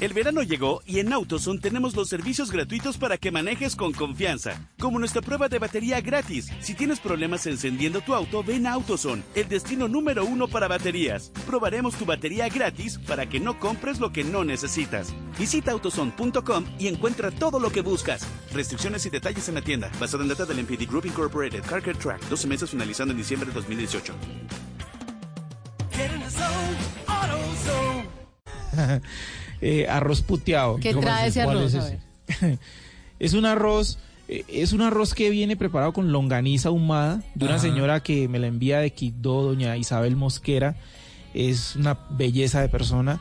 El verano llegó y en AutoZone tenemos los servicios gratuitos para que manejes con confianza, como nuestra prueba de batería gratis. Si tienes problemas encendiendo tu auto, ven a AutoZone, el destino número uno para baterías. Probaremos tu batería gratis para que no compres lo que no necesitas. Visita autozone.com y encuentra todo lo que buscas. Restricciones y detalles en la tienda, basado en data del MPD Group Incorporated, Carker Track, 12 meses finalizando en diciembre de 2018. Eh, arroz puteado. ¿Qué ¿Cómo trae es? ese ¿Cuál arroz? es A ese? ver. Es un arroz, eh, es un arroz que viene preparado con longaniza ahumada de una Ajá. señora que me la envía de Quibdó, doña Isabel Mosquera. Es una belleza de persona.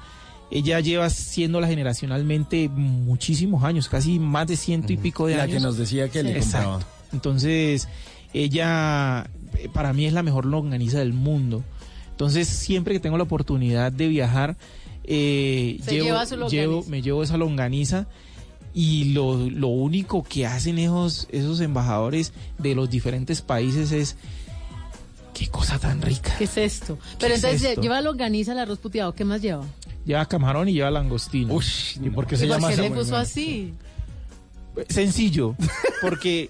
Ella lleva siéndola generacionalmente muchísimos años, casi más de ciento y pico de La años. que nos decía que le Exacto. compraba. Entonces, ella eh, para mí es la mejor longaniza del mundo. Entonces, siempre que tengo la oportunidad de viajar, eh, Se llevo, lleva su longaniza. llevo- me llevo esa longaniza y lo, lo único que hacen esos, esos embajadores de los diferentes países es qué cosa tan rica. ¿Qué es esto? Pero es entonces esto? lleva longaniza, el arroz puteado. ¿Qué más lleva? Lleva camarón y lleva langostino. Uy, ¿y por qué se ¿Y por llama qué así? le puso así? Sencillo, porque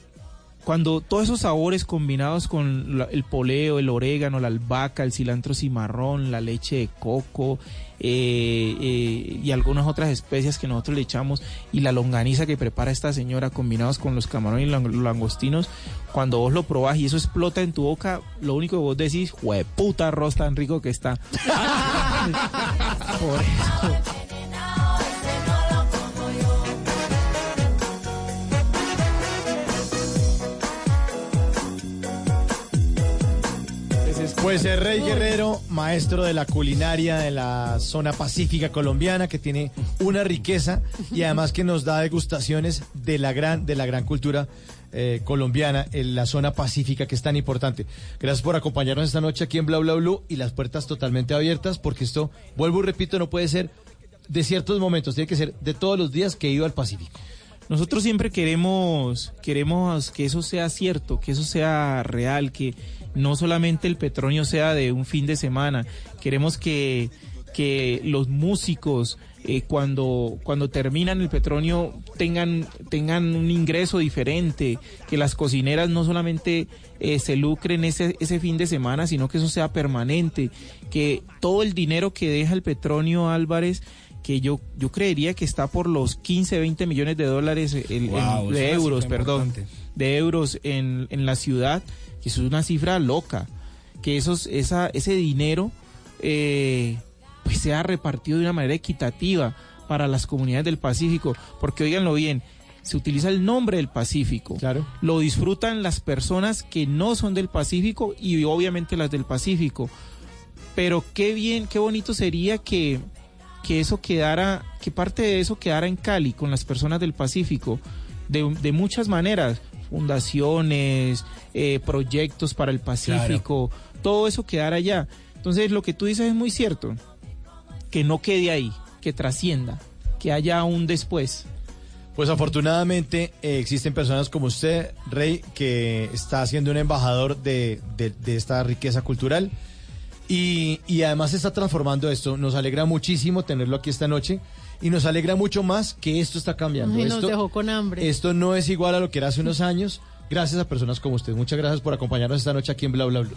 cuando todos esos sabores combinados con la- el poleo, el orégano, la albahaca, el cilantro cimarrón, la leche de coco eh, eh, y algunas otras especias que nosotros le echamos y la longaniza que prepara esta señora combinados con los camarones y los langostinos, cuando vos lo probás y eso explota en tu boca, lo único que vos decís, puta arroz tan rico que está. Por eso. Pues el Rey Guerrero, maestro de la culinaria de la zona pacífica colombiana, que tiene una riqueza y además que nos da degustaciones de la gran, de la gran cultura eh, colombiana en la zona pacífica que es tan importante. Gracias por acompañarnos esta noche aquí en Bla Bla Blue y las puertas totalmente abiertas porque esto, vuelvo y repito, no puede ser de ciertos momentos, tiene que ser de todos los días que he ido al Pacífico. Nosotros siempre queremos, queremos que eso sea cierto, que eso sea real, que no solamente el petróleo sea de un fin de semana. Queremos que, que los músicos eh, cuando, cuando terminan el petróleo tengan, tengan un ingreso diferente, que las cocineras no solamente eh, se lucren ese, ese fin de semana, sino que eso sea permanente, que todo el dinero que deja el petróleo Álvarez que yo, yo creería que está por los 15, 20 millones de dólares, el- Wow, de euros, perdón, importante. de euros en, en la ciudad, que eso es una cifra loca, que esos, esa, ese dinero eh, pues sea repartido de una manera equitativa para las comunidades del Pacífico, porque oíganlo bien, se utiliza el nombre del Pacífico. Claro. Lo disfrutan las personas que no son del Pacífico y obviamente las del Pacífico. Pero qué bien, qué bonito sería que, que eso quedara, que parte de eso quedara en Cali con las personas del Pacífico, de, de muchas maneras, fundaciones, eh, proyectos para el Pacífico, todo eso quedara allá. Entonces lo que tú dices es muy cierto, que no quede ahí, que trascienda, que haya un después. Pues afortunadamente eh, existen personas como usted, Rey, que está siendo un embajador de, de- de esta riqueza cultural y, y además se está transformando esto. Nos alegra muchísimo tenerlo aquí esta noche y nos alegra mucho más que esto está cambiando. Ay, nos esto, dejó con hambre. esto no es igual a lo que era hace unos años. Gracias a personas como usted. Muchas gracias por acompañarnos esta noche aquí en Bla Bla Bla.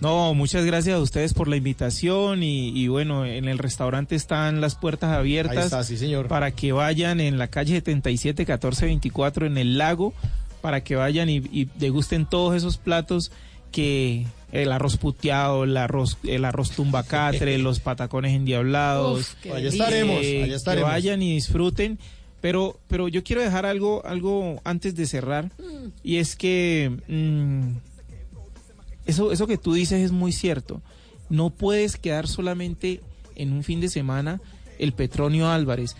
No, muchas gracias a ustedes por la invitación y, y bueno, en el restaurante están las puertas abiertas Ahí está, sí, señor. para que vayan en la calle 77 1424 en el lago, para que vayan y, y degusten todos esos platos que el arroz puteado, el arroz, el arroz tumbacatre, los patacones endiablados. Uf, Allá estaremos, eh, allá que estaremos. vayan y disfruten. Pero, pero yo quiero dejar algo, algo antes de cerrar. Y es que mm, eso, eso que tú dices es muy cierto. No puedes quedar solamente en un fin de semana el Petronio Álvarez,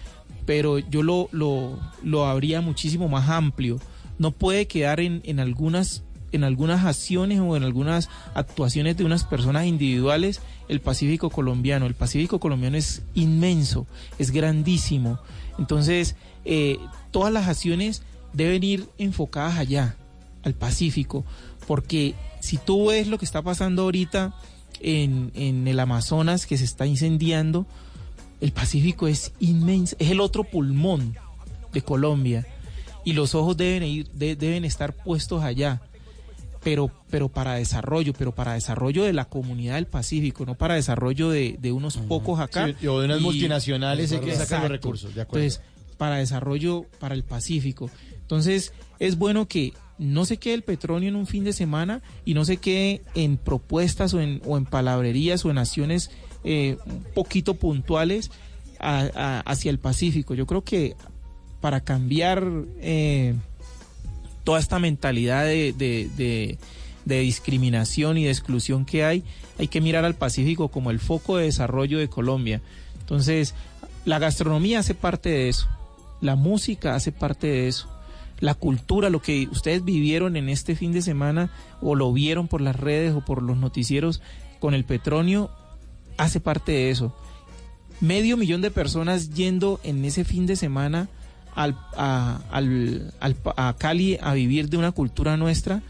pero yo lo, lo, lo habría muchísimo más amplio. No puede quedar en, en algunas en algunas acciones o en algunas actuaciones de unas personas individuales el Pacífico colombiano. El Pacífico colombiano es inmenso, es grandísimo. Entonces, eh, todas las acciones deben ir enfocadas allá, al Pacífico, porque si tú ves lo que está pasando ahorita en, en el Amazonas, que se está incendiando, el Pacífico es inmenso, es el otro pulmón de Colombia y los ojos deben, ir, de- deben estar puestos allá pero, pero para desarrollo, pero para desarrollo de la comunidad del Pacífico, no para desarrollo de, de unos pocos acá. Sí, o de unas Y- multinacionales hay que sacar los recursos, de acuerdo. Entonces, para desarrollo para el Pacífico. Entonces, es bueno que no se quede el petróleo en un fin de semana y no se quede en propuestas o en, o en palabrerías o en acciones eh, un poquito puntuales a- a- hacia el Pacífico. Yo creo que para cambiar eh, toda esta mentalidad de, de- de- de discriminación y de exclusión que hay, hay que mirar al Pacífico como el foco de desarrollo de Colombia. Entonces, la gastronomía hace parte de eso, la música hace parte de eso, la cultura, lo que ustedes vivieron en este fin de semana o lo vieron por las redes o por los noticieros con el petróleo, hace parte de eso. Medio millón de personas yendo en ese fin de semana al, a, al- al- a Cali a vivir de una cultura nuestra,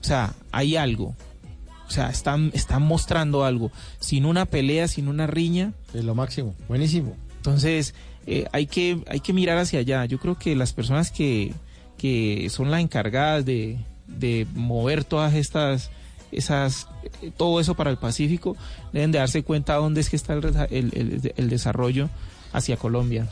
o sea, hay algo. O sea, están, están mostrando algo. Sin una pelea, sin una riña. Es lo máximo. Buenísimo. Entonces, eh, hay, que, hay que mirar hacia allá. Yo creo que las personas que, que son las encargadas de, de mover todas estas, esas, eh, todo eso para el Pacífico, deben de darse cuenta dónde es que está el, el- el desarrollo hacia Colombia.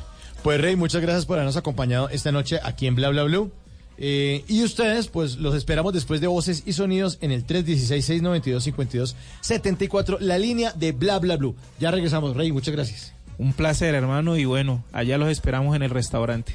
Pues Rey, muchas gracias por habernos acompañado esta noche aquí en Bla Bla Blue. Eh, y ustedes, pues los esperamos después de voces y sonidos en el 316-692-5274, la línea de Bla Bla Blue. Ya regresamos, Rey, muchas gracias. Un placer, hermano, y bueno, allá los esperamos en el restaurante.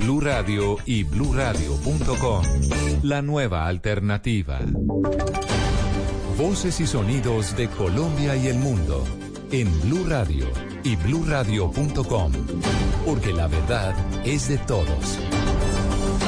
Blue Radio y bluradio.com. La nueva alternativa. Voces y sonidos de Colombia y el mundo en Blue Radio y bluradio.com, porque la verdad es de todos.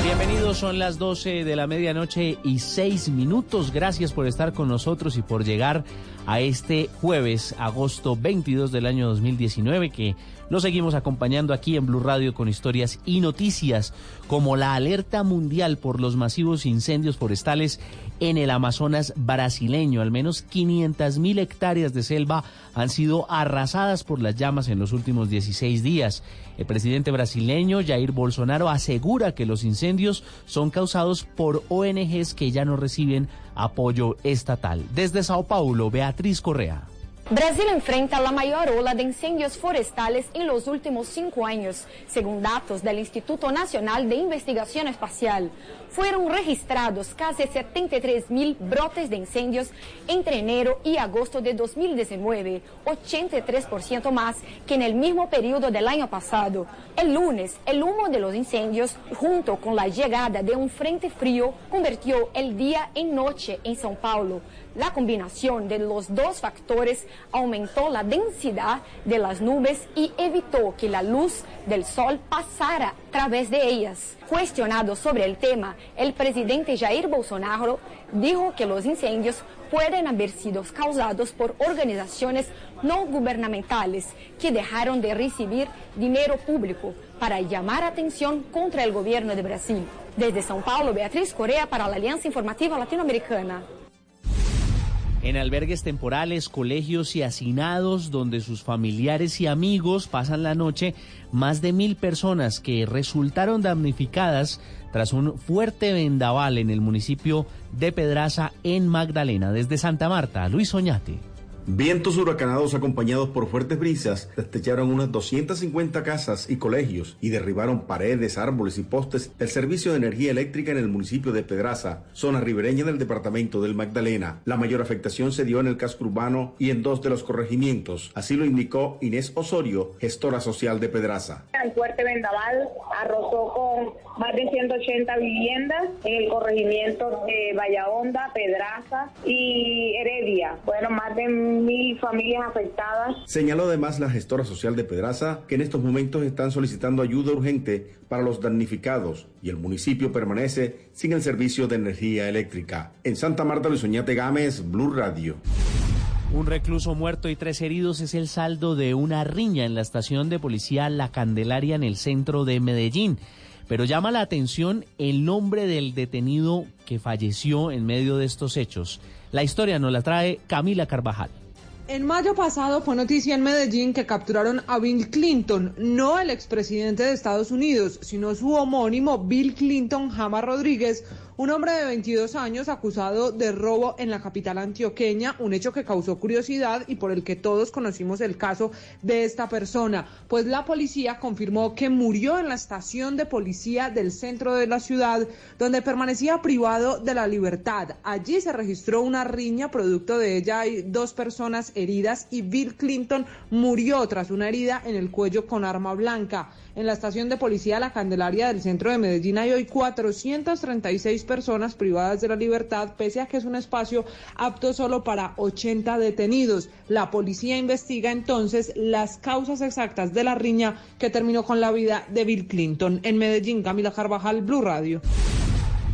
Bienvenidos, son las 12 de la medianoche y 6 minutos. Gracias por estar con nosotros y por llegar a este jueves, agosto 22 del año 2019, que lo seguimos acompañando aquí en Blue Radio con historias y noticias como la alerta mundial por los masivos incendios forestales en el Amazonas brasileño. Al menos 500 mil hectáreas de selva han sido arrasadas por las llamas en los últimos 16 días. El presidente brasileño Jair Bolsonaro asegura que los incendios son causados por ONGs que ya no reciben apoyo estatal. Desde Sao Paulo, Beatriz Correa. Brasil enfrenta la mayor ola de incendios forestales en los últimos cinco años, según datos del Instituto Nacional de Investigación Espacial. Fueron registrados casi 73 mil brotes de incendios entre enero y agosto de 2019, 83% más que en el mismo periodo del año pasado. El lunes, el humo de los incendios, junto con la llegada de un frente frío, convirtió el día en noche en São Paulo. La combinación de los dos factores aumentó la densidad de las nubes y evitó que la luz del sol pasara a través de ellas. Cuestionado sobre el tema, el presidente Jair Bolsonaro dijo que los incendios pueden haber sido causados por organizaciones no gubernamentales que dejaron de recibir dinero público para llamar atención contra el gobierno de Brasil. Desde São Paulo, Beatriz Correa para la Alianza Informativa Latinoamericana. En albergues temporales, colegios y hacinados donde sus familiares y amigos pasan la noche, más de mil personas que resultaron damnificadas tras un fuerte vendaval en el municipio de Pedraza en Magdalena. Desde Santa Marta, Luis Oñate. Vientos huracanados acompañados por fuertes brisas destecharon unas 250 casas y colegios y derribaron paredes, árboles y postes del servicio de energía eléctrica en el municipio de Pedraza, zona ribereña del departamento del Magdalena. La mayor afectación se dio en el casco urbano y en dos de los corregimientos. Así lo indicó Inés Osorio, gestora social de Pedraza. El fuerte vendaval arrasó con más de 180 viviendas en el corregimiento de Honda, Pedraza y Heredia. Fueron más de mil familias afectadas. Señaló además la gestora social de Pedraza que en estos momentos están solicitando ayuda urgente para los damnificados y el municipio permanece sin el servicio de energía eléctrica. En Santa Marta, Luis Oñate Gámez, Blue Radio. Un recluso muerto y tres heridos es el saldo de una riña en la estación de policía La Candelaria en el centro de Medellín. Pero llama la atención el nombre del detenido que falleció en medio de estos hechos. La historia nos la trae Camila Carvajal. En mayo pasado fue noticia en Medellín que capturaron a Bill Clinton, no el expresidente de Estados Unidos, sino su homónimo Bill Clinton Jama Rodríguez, un hombre de 22 años acusado de robo en la capital antioqueña, un hecho que causó curiosidad y por el que todos conocimos el caso de esta persona, pues la policía confirmó que murió en la estación de policía del centro de la ciudad, donde permanecía privado de la libertad. Allí se registró una riña, producto de ella hay dos personas heridas y Bill Clinton murió tras una herida en el cuello con arma blanca. En la estación de policía La Candelaria del centro de Medellín hay hoy 436 personas privadas de la libertad, pese a que es un espacio apto solo para 80 detenidos. La policía investiga entonces las causas exactas de la riña que terminó con la vida de Bill Clinton. En Medellín, Camila Carvajal, Blue Radio.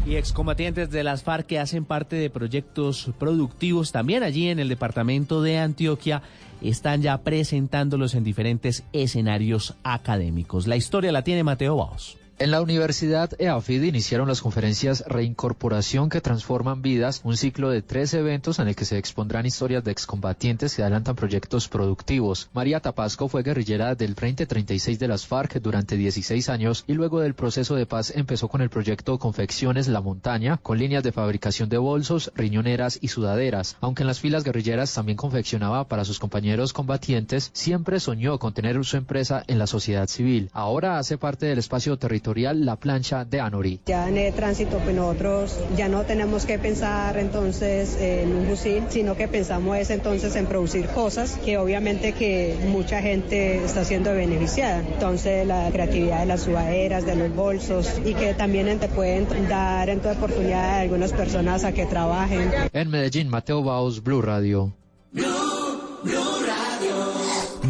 Y excombatientes de las FARC que hacen parte de proyectos productivos también allí en el departamento de Antioquia están ya presentándolos en diferentes escenarios académicos. La historia la tiene Mateo Baos. En la Universidad EAFID iniciaron las conferencias Reincorporación que transforman vidas, un ciclo de tres eventos en el que se expondrán historias de excombatientes que adelantan proyectos productivos. María Tapasco fue guerrillera del Frente 36 de las FARC durante 16 años y luego del proceso de paz empezó con el proyecto Confecciones La Montaña, con líneas de fabricación de bolsos, riñoneras y sudaderas. Aunque en las filas guerrilleras también confeccionaba para sus compañeros combatientes, siempre soñó con tener su empresa en la sociedad civil. Ahora hace parte del espacio territorial La Plancha de Anori. Ya en el tránsito, pues nosotros ya no tenemos que pensar entonces en un fusil, sino que pensamos es entonces en producir cosas que obviamente que mucha gente está siendo beneficiada. Entonces la creatividad de las sudaderas, de los bolsos y que también te pueden dar en tu oportunidad a algunas personas a que trabajen. En Medellín, Mateo Baus, Blue Radio.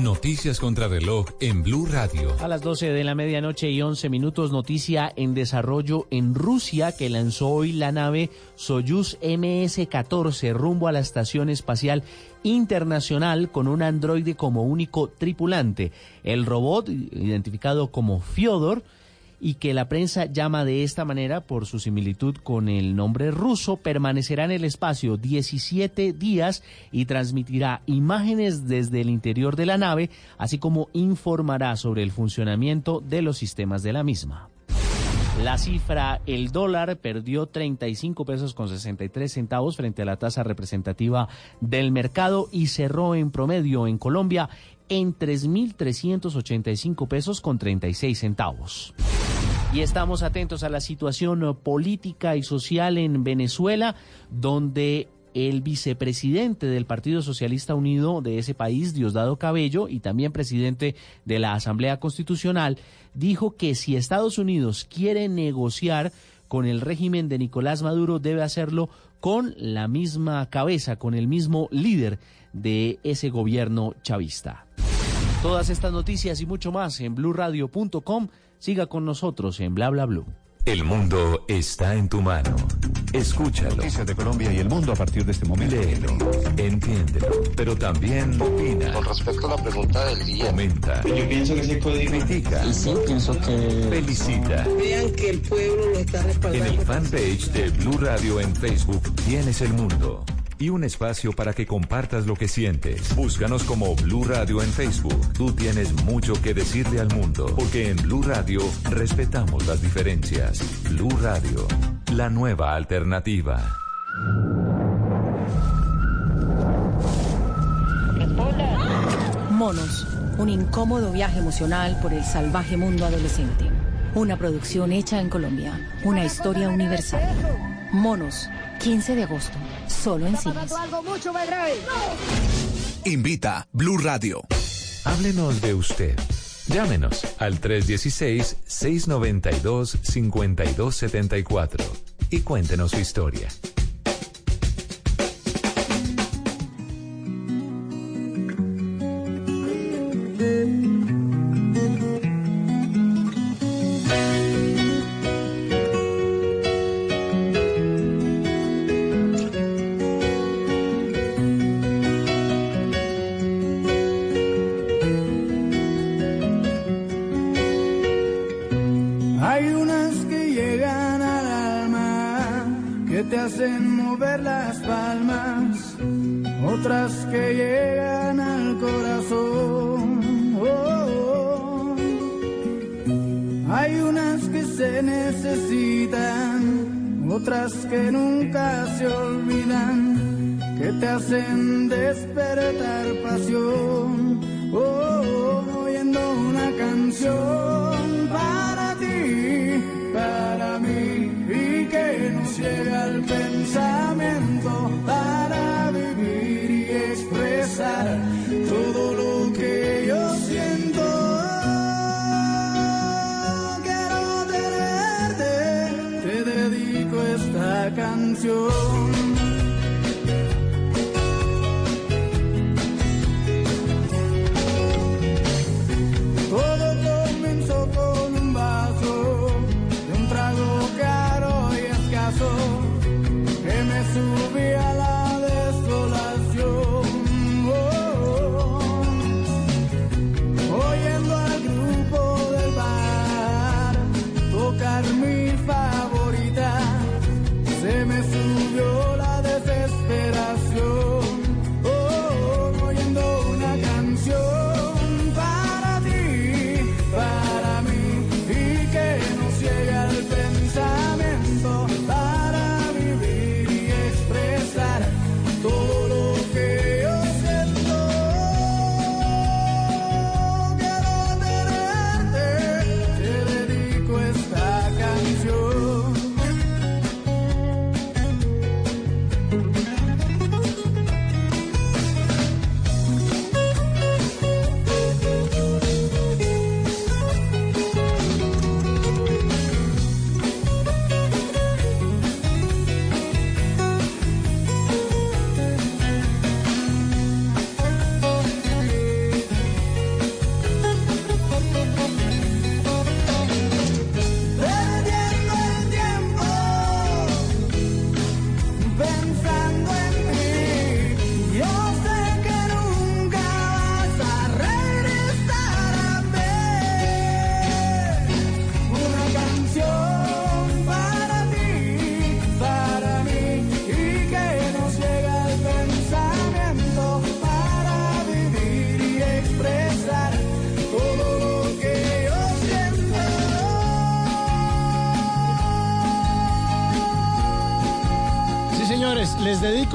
Noticias contra reloj en Blue Radio. A las 12 de la medianoche y 11 minutos, noticia en desarrollo en Rusia que lanzó hoy la nave Soyuz MS-14 rumbo a la Estación Espacial Internacional con un androide como único tripulante. El robot, identificado como Fyodor, y que la prensa llama de esta manera por su similitud con el nombre ruso, permanecerá en el espacio 17 días y transmitirá imágenes desde el interior de la nave, así como informará sobre el funcionamiento de los sistemas de la misma. La cifra, el dólar perdió 35 pesos con 63 centavos frente a la tasa representativa del mercado y cerró en promedio en Colombia en 3.385 pesos con 36 centavos. Y estamos atentos a la situación política y social en Venezuela, donde el vicepresidente del Partido Socialista Unido de ese país, Diosdado Cabello, y también presidente de la Asamblea Constitucional, dijo que si Estados Unidos quiere negociar con el régimen de Nicolás Maduro, debe hacerlo con la misma cabeza, con el mismo líder de ese gobierno chavista. Todas estas noticias y mucho más en blurradio.com. Siga con nosotros en Bla Bla Blue. El mundo está en tu mano. Escúchalo. Noticias de Colombia y el mundo a partir de este momento. Léelo, entiéndelo, pero también opina. Con respecto a la pregunta del día. Comenta. Yo pienso que se puede Critica. Y sí, pienso que... Felicita. Vean que el pueblo lo está respaldando. En el fanpage de Blue Radio en Facebook tienes el mundo. Y un espacio para que compartas lo que sientes. Búscanos como Blue Radio en Facebook. Tú tienes mucho que decirle al mundo, porque en Blue Radio respetamos las diferencias. Blue Radio, la nueva alternativa. Monos, un incómodo viaje emocional por el salvaje mundo adolescente. Una producción hecha en Colombia, una historia universal. Monos, 15 de agosto, solo en cines. Invita Blue Radio. Háblenos de usted. Llámenos al 316-692-5274 y cuéntenos su historia.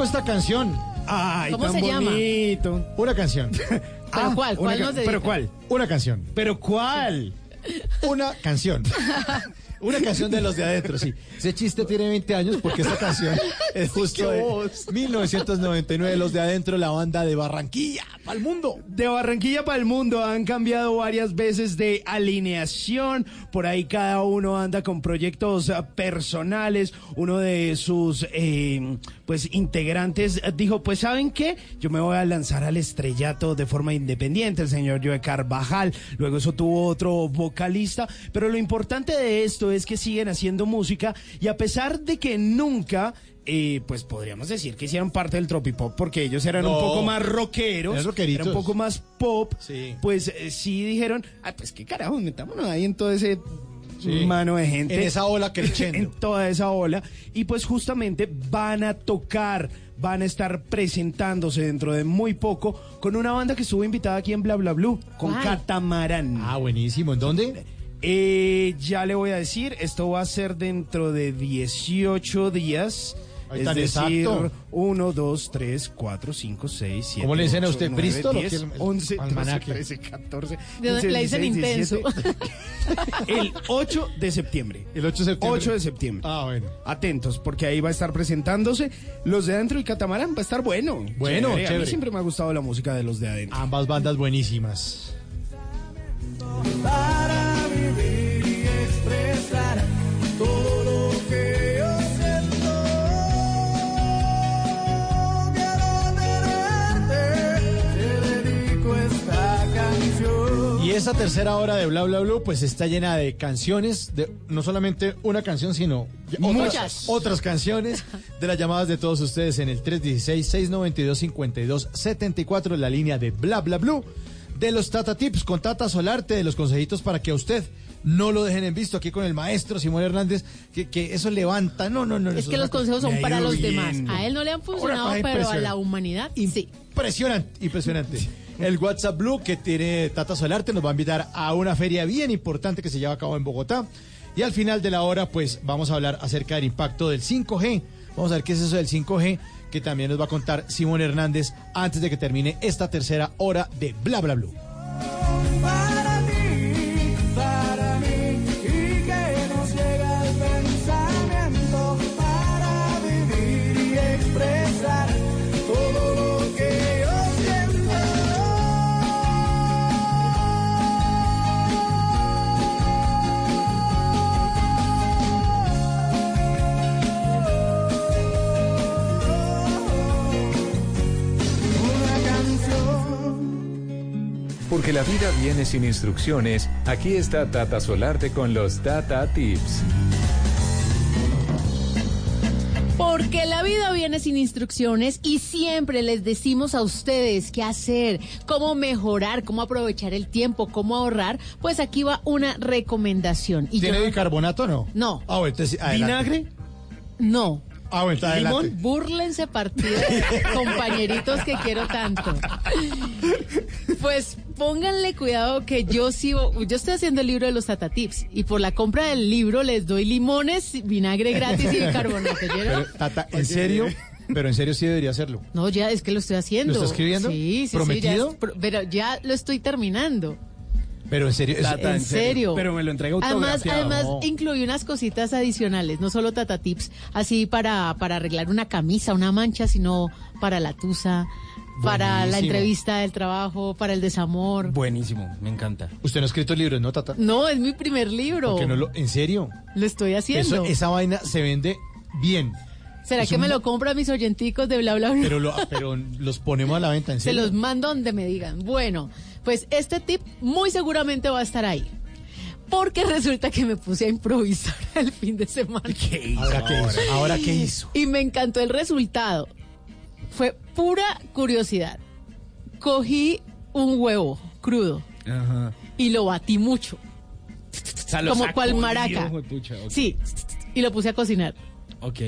Esta canción. Ay, ¿Cómo tan se llama? bonito. Una canción. ¿Pero cuál? ¿Cuál una ca- dedica? ¿Pero cuál? Una canción. ¿Pero cuál? Una canción. Una canción de los de adentro, sí. Ese chiste tiene 20 años porque esta canción es justo de voz. 1999, los de adentro, la banda de Barranquilla, el mundo. De Barranquilla para el mundo han cambiado varias veces de alineación. Por ahí cada uno anda con proyectos eh, personales. Uno de sus eh, pues integrantes dijo, pues ¿saben qué? Yo me voy a lanzar al estrellato de forma independiente, el señor Joe Carvajal. Luego eso tuvo otro vocalista. Pero lo importante de esto es que siguen haciendo música y a pesar de que nunca... eh, pues podríamos decir que hicieron parte del tropipop porque ellos eran No. un poco más rockeros, Eran un poco más pop, Sí. pues eh, sí dijeron, ah, pues qué carajo, metámonos ahí en todo ese Sí. mano de gente. En esa ola creciendo. en toda esa ola. Y pues justamente van a tocar, van a estar presentándose dentro de muy poco con una banda que estuvo invitada aquí en Bla Bla Blue, con ¿Cuál? Catamarán. Ah, buenísimo. ¿En dónde? Eh, ya le voy a decir, esto va a ser dentro de 18 días. Ahí es tan decir, exacto. 1, 2, 3, 4, 5, 6, 7. ¿Cómo le dicen a usted, Bristol o qué? 10, 11, 12, Almanaque. 13, 14. De donde 15, le dicen 16, intenso. 17. El 8 de septiembre. El 8 de septiembre. 8 de septiembre. Ah, bueno. Atentos, porque ahí va a estar presentándose los de adentro y Catamarán. Va a estar bueno. Bueno, A mí siempre me ha gustado la música de los de adentro. Ambas bandas buenísimas. para vivir y expresar todo Y esta tercera hora de Bla Bla Blue pues está llena de canciones, de no solamente una canción, sino Muchas. otras, otras canciones de las llamadas de todos ustedes en el 316-692-5274, la línea de Bla Bla Blue, de los Tata Tips con Tata Solarte, de los consejitos para que a usted no lo dejen en visto aquí con el maestro Simón Hernández, que, que eso levanta, no, no, no. Es que los consejos son para los bien. demás. A él no le han funcionado, pero a la humanidad sí. Impresionante, impresionante. El WhatsApp Blue que tiene Tata Solarte nos va a invitar a una feria bien importante que se lleva a cabo en Bogotá. Y al final de la hora, pues vamos a hablar acerca del impacto del 5G. Vamos a ver qué es eso del 5G, que también nos va a contar Simón Hernández antes de que termine esta tercera hora de Bla Bla Blue. Porque la vida viene sin instrucciones, aquí está Tata Solarte con los Tata Tips. Porque la vida viene sin instrucciones y siempre les decimos a ustedes qué hacer, cómo mejorar, cómo aprovechar el tiempo, cómo ahorrar. Pues aquí va una recomendación. Y ¿Tiene yo- bicarbonato o no? No. Ah, entonces. ¿Vinagre? No. Ah, bueno, está adelante. Búrlense partido, compañeritos que quiero tanto. Pues pónganle cuidado que yo sigo, yo estoy haciendo el libro de los Tata Tips y por la compra del libro les doy limones, vinagre gratis y bicarbonato. ¿oyeron? Pero, Tata, ¿en serio? Pero en serio sí debería hacerlo. No, ya es que lo estoy haciendo. ¿Lo está escribiendo? Sí, sí, sí. ¿Prometido? ya es- pro- pero ya lo estoy terminando. Pero en serio. Tata, en serio. Pero me lo entrega Además, además No. incluí unas cositas adicionales, no solo Tata Tips, así para, para arreglar una camisa, una mancha, sino para la tusa, para la entrevista del trabajo, para el desamor. Buenísimo, me encanta. Usted no ha escrito libros, ¿no, Tata? No, es mi primer libro. Porque no lo, ¿En serio? Lo estoy haciendo. Eso, esa vaina se vende bien. ¿Será es que un me lo compran mis oyenticos de bla bla bla? Pero, lo, pero los ponemos a la venta, ¿en Se serio? los mando donde me digan. Bueno, pues este tip muy seguramente va a estar ahí. Porque resulta que me puse a improvisar el fin de semana. ¿Ahora qué hizo? ¿Ahora qué hizo? Y me encantó el resultado. Fue pura curiosidad. Cogí un huevo crudo Ajá. y lo batí mucho. O sea, lo Como sacudió, cual maraca. Sí, y lo puse a cocinar. Ok.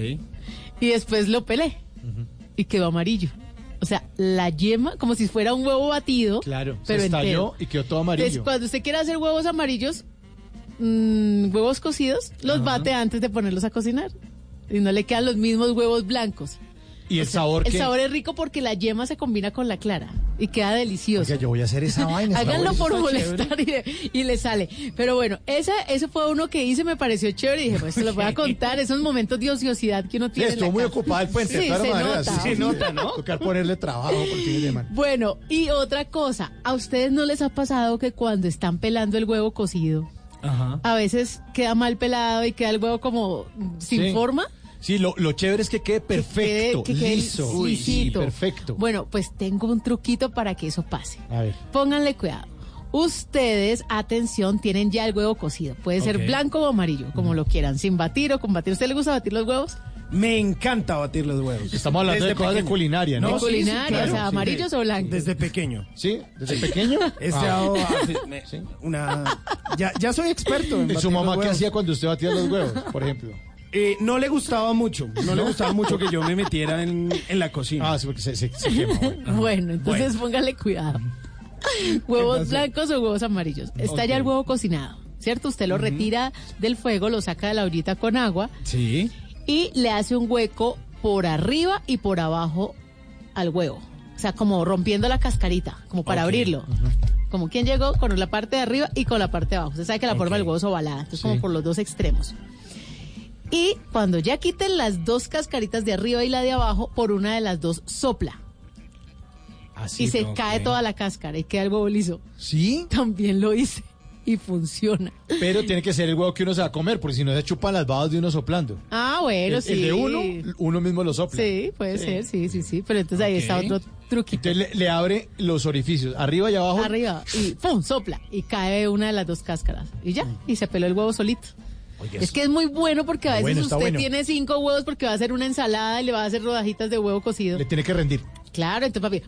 Y después lo pelé. Y quedó amarillo. O sea, la yema, como si fuera un huevo batido. Claro, pero se estalló entero. y quedó todo Entonces, amarillo. cuando usted quiera hacer huevos amarillos, mm, huevos cocidos, los bate antes de ponerlos a cocinar. Y no le quedan los mismos huevos blancos. ¿Y el sabor El qué? sabor es rico porque la yema se combina con la clara y queda delicioso. Oiga, yo voy a hacer esa vaina. Háganlo por molestar y, le- y le sale. Pero bueno, ese, ese fue uno que hice, me pareció chévere y dije, pues se lo voy a contar, esos momentos de ociosidad que uno tiene. estuvo muy casa. ocupado el puente, Sí, se maneras. nota. Sí, Se nota, ¿no? Tocar ponerle trabajo por. Bueno, y otra cosa, ¿a ustedes no les ha pasado que cuando están pelando el huevo cocido, Ajá. a veces queda mal pelado y queda el huevo como sin Sí. forma? Sí, lo, lo chévere es que quede perfecto, Que quede- que quede liso. Uy, sí, perfecto. Bueno, pues tengo un truquito para que eso pase. A ver. Pónganle cuidado. Ustedes, atención, tienen ya el huevo cocido. Puede ser blanco o amarillo, como lo quieran, sin batir o con batir. ¿A usted le gusta batir los huevos? Me encanta batir los huevos. Estamos hablando Desde de cosas de culinaria, ¿no? De culinaria, sí, claro, o sea, sí. amarillos o blancos. Desde pequeño. ¿Sí? ¿Desde pequeño? He Ah. me- una, ya, ya soy experto en ¿Y batir su mamá los qué hacía cuando usted batía los huevos, por ejemplo? Eh, no le gustaba mucho, no le gustaba mucho que yo me metiera en, en la cocina. Ah, sí, porque se, se, se quema. bueno. Bueno, entonces póngale cuidado. Huevos Entonces- blancos o huevos amarillos. Está ya el huevo cocinado, ¿cierto? Usted lo retira del fuego, lo saca de la ollita con agua Sí. y le hace un hueco por arriba y por abajo al huevo. O sea, como rompiendo la cascarita, como para abrirlo. Como quien llegó con la parte de arriba y con la parte de abajo. Usted sabe que la forma del huevo es ovalada, entonces como por los dos extremos. Y cuando ya quiten las dos cascaritas de arriba y la de abajo, por una de las dos sopla. y se cae toda la cáscara y queda el huevo liso. ¿Sí? También lo hice y funciona. Pero tiene que ser el huevo que uno se va a comer, porque si no se chupan las babas de uno soplando. Ah, bueno, el, sí. el de uno, uno mismo lo sopla. Sí, puede ser, sí, sí, sí. Pero entonces ahí está otro truquito. Entonces le, le abre los orificios, arriba y abajo. Arriba y ¡pum! sopla y cae una de las dos cáscaras. Y ya, y se peló el huevo solito. Es que es muy bueno porque a veces bueno, usted bueno. tiene cinco huevos porque va a hacer una ensalada y le va a hacer rodajitas de huevo cocido. Le tiene que rendir. Claro, entonces papi,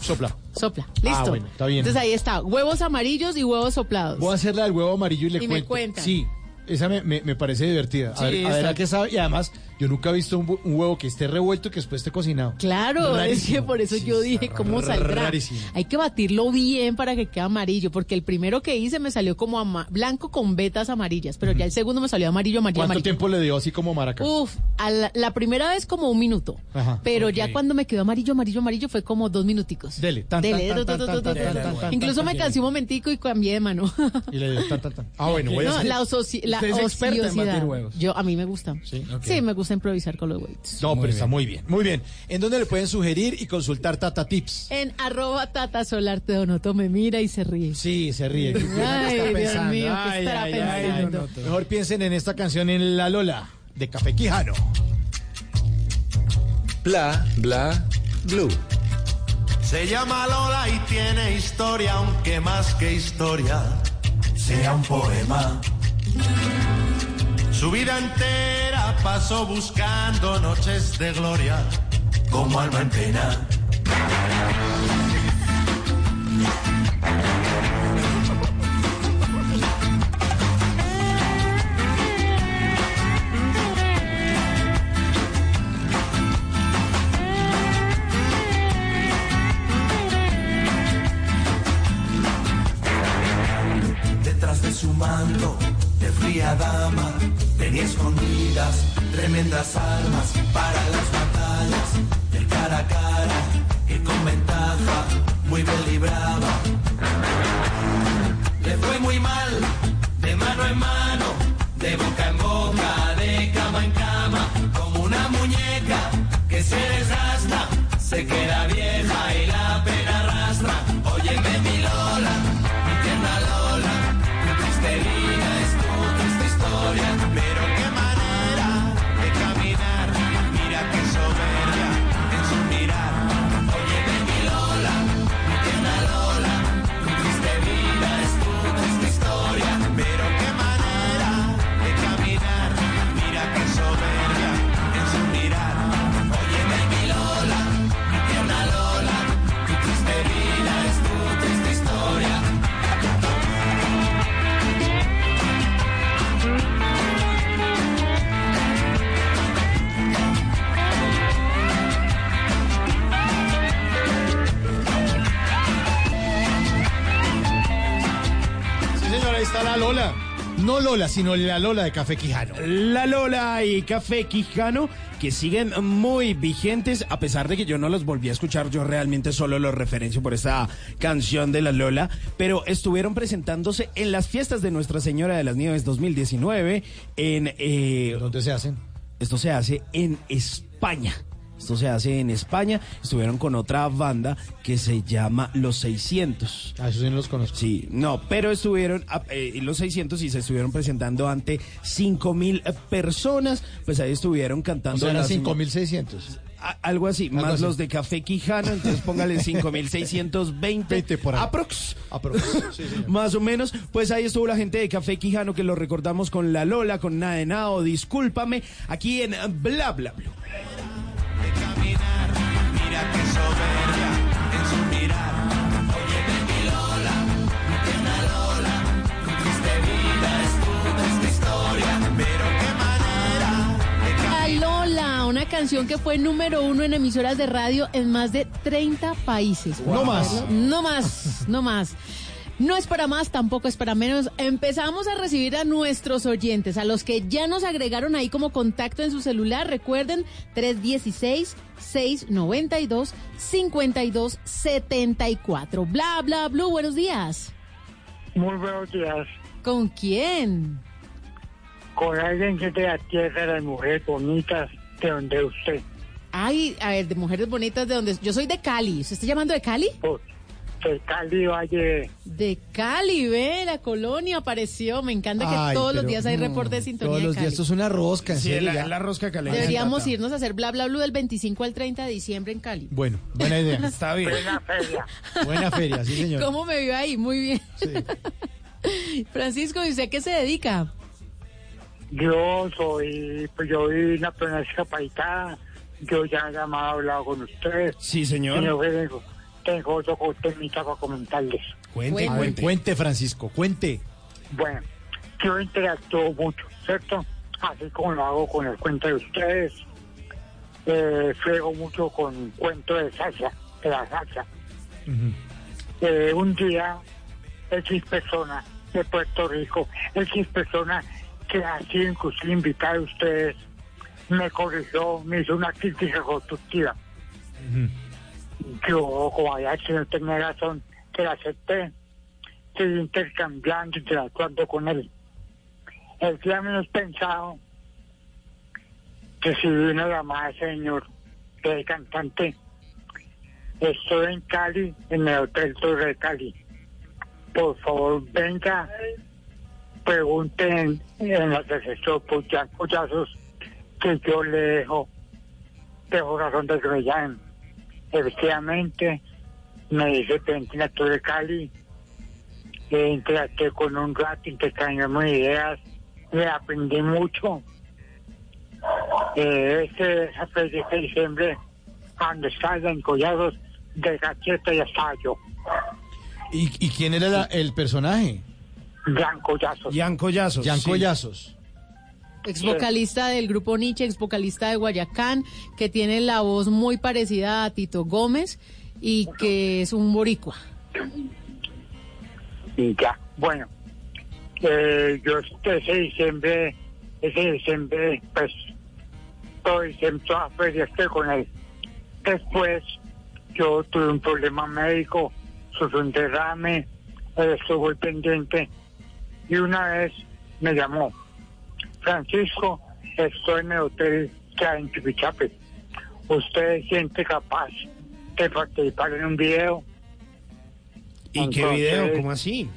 Sopla. sopla. Listo. Ah, bueno, está bien. Entonces ahí está, huevos amarillos y huevos soplados. Voy a hacer la del huevo amarillo y le Y me cuento. cuentan. Sí, esa me, me- me parece divertida. A Sí, ver, a ver a qué sabe. Y además, yo nunca he visto un, huevo que esté revuelto y que después esté cocinado. Claro, es que por eso yo dije, ¿cómo saldrá? rarísimo. Hay que batirlo bien para que quede amarillo, porque el primero que hice me salió como ama- blanco con vetas amarillas, pero ya el segundo me salió amarillo, amarillo, ¿Cuánto amarillo. tiempo le dio así como maraca? Uf, a la, la primera vez como un minuto, Ajá, pero ya cuando me quedó amarillo, amarillo, amarillo fue como dos minuticos. Dele, tan, Dele, Incluso me cansé un momentico y cambié de mano. Y le dio tan, tan, tan. Ah, bueno, voy a No, hacer. la, ociosidad. Yo, a mí me gusta. Sí, me gusta improvisar con los huevos. No, pero está muy bien. Muy bien. ¿En dónde le pueden sugerir y consultar Tata Tips? En arroba Tata Solarte Donoto me mira y se ríe. Sí, se ríe. Ay, ¿Qué está Dios pensando? mío, ¿qué Ay, estará ay, ay, pensando? Donoto. Mejor piensen en esta canción en La Lola, de Café Quijano. Bla, bla, blue. Se llama Lola y tiene historia, aunque más que historia sea un poema. Su vida entera pasó buscando noches de gloria como alma en pena. Lola, sino la Lola de Café Quijano. La Lola y Café Quijano que siguen muy vigentes a pesar de que yo no los volví a escuchar, yo realmente solo los referencio por esta canción de La Lola, pero estuvieron presentándose en las fiestas de Nuestra Señora de las Nieves 2019 en... Eh, ¿Dónde se hacen? Esto se hace en España. Esto se hace en España. Estuvieron con otra banda que se llama Los 600. Ah, eso sí no los conozco. Sí, no, pero estuvieron ah, eh, los 600 y se estuvieron presentando ante 5 mil personas. Pues ahí estuvieron O cantando. sea, eran las- 5600. a- algo así, más así. los de Café Quijano, entonces póngale 5620 por ahí. aprox. Aprox, sí. Más o menos, pues ahí estuvo la gente de Café Quijano que lo recordamos con La Lola, con Nada de Nada o Discúlpame, aquí en Bla Bla Bla. Una canción que fue número uno en emisoras de radio en más de 30 países. No más. No más, no más. No es para más, tampoco es para menos. Empezamos a recibir a nuestros oyentes, a los que ya nos agregaron ahí como contacto en su celular. Recuerden, 316-692-5274. Bla, bla, blue, buenos días. Muy buenos días. ¿Con quién? Con alguien que es de la tierra de las mujeres bonitas de donde usted. Ay, a ver, de mujeres bonitas de donde... Yo soy de Cali. ¿Se está llamando de Cali? De Cali Valle. De Cali, ve, la colonia apareció. Me encanta que Ay, todos los pero días hay no, reporte de sintonía Todos de los Cali. días, esto es una rosca, en Sí, serio, la, ya. la rosca caleña. Deberíamos irnos a hacer bla bla blue del 25 al 30 de diciembre en Cali. Bueno, buena idea. Está bien. Buena feria. Buena feria, sí, señor. ¿Cómo me vio ahí? Muy bien. Francisco, ¿y usted a qué se dedica? Yo soy, pues yo soy una persona discapacitada. Yo ya he llamado, hablado con ustedes. Sí, señor. Y yo tengo, tengo otro temita para comentarles. Cuente, A ver, cuente. cuente, Francisco, cuente. Bueno, yo interactúo mucho, ¿cierto? Así como lo hago con el cuento de ustedes. Eh, mucho con cuento de salsa, de la salsa. Eh, un día, X persona de Puerto Rico, X persona que sido inclusive invitada a ustedes, me corrigió, me hizo una crítica constructiva. Yo, como si no tenía razón, que la acepté, estoy intercambiando, interactuando con él. El día menos pensado, recibí una llamada del señor, del cantante. Estoy en Cali, en el Hotel Torre de Cali. Por favor, venga, pregunten en la asesor Pollazos que yo le dejo, de que me llamen. Efectivamente, me dice a Torre de Cali. Eh, interactué con un rato, intercambiamos ideas, le aprendí mucho. Eh, este, fecha de diciembre, cuando estaba en Collados, de Gacheta ya estaba yo. ¿Y, y quién era la- el personaje? Gran Collazos. Jan Collazos. Jan sí. Collazos. Ex vocalista del grupo Nietzsche, ex vocalista de Guayacán, que tiene la voz muy parecida a Tito Gómez y que es un boricua. y ya. Bueno, eh, yo este- ese diciembre, ese diciembre, pues, todo diciembre, toda feria estoy con él. Después, yo tuve un problema médico, sufrí un derrame, muy pendiente, y una vez me llamó, Francisco, estoy en el hotel que hay en Chipichape. ¿Usted se siente capaz de participar en un video? ¿Y qué Entonces, video? ¿Cómo así?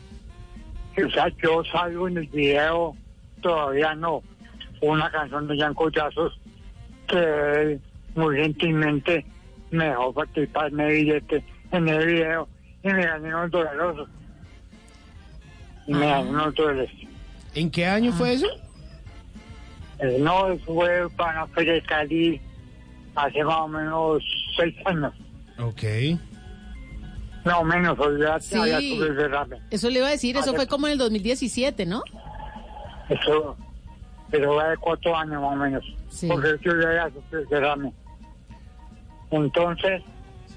O sea, yo salgo en el video, todavía no, una canción de Jan Collazos que muy gentilmente me dejó participar en el billete, en el video, y me gané unos dólares. Y me dólares. ¿En qué año fue eso? Eh, no, eso fue para Feria Cali hace más o menos seis años. Ok. No menos, olvídate, Sí. había tuve el derrame. Eso le iba a decir, eso Ah, fue como en el 2017, ¿no? Eso, pero va de cuatro años más o menos. Sí. Porque yo ya había sufrido el derrame. Entonces,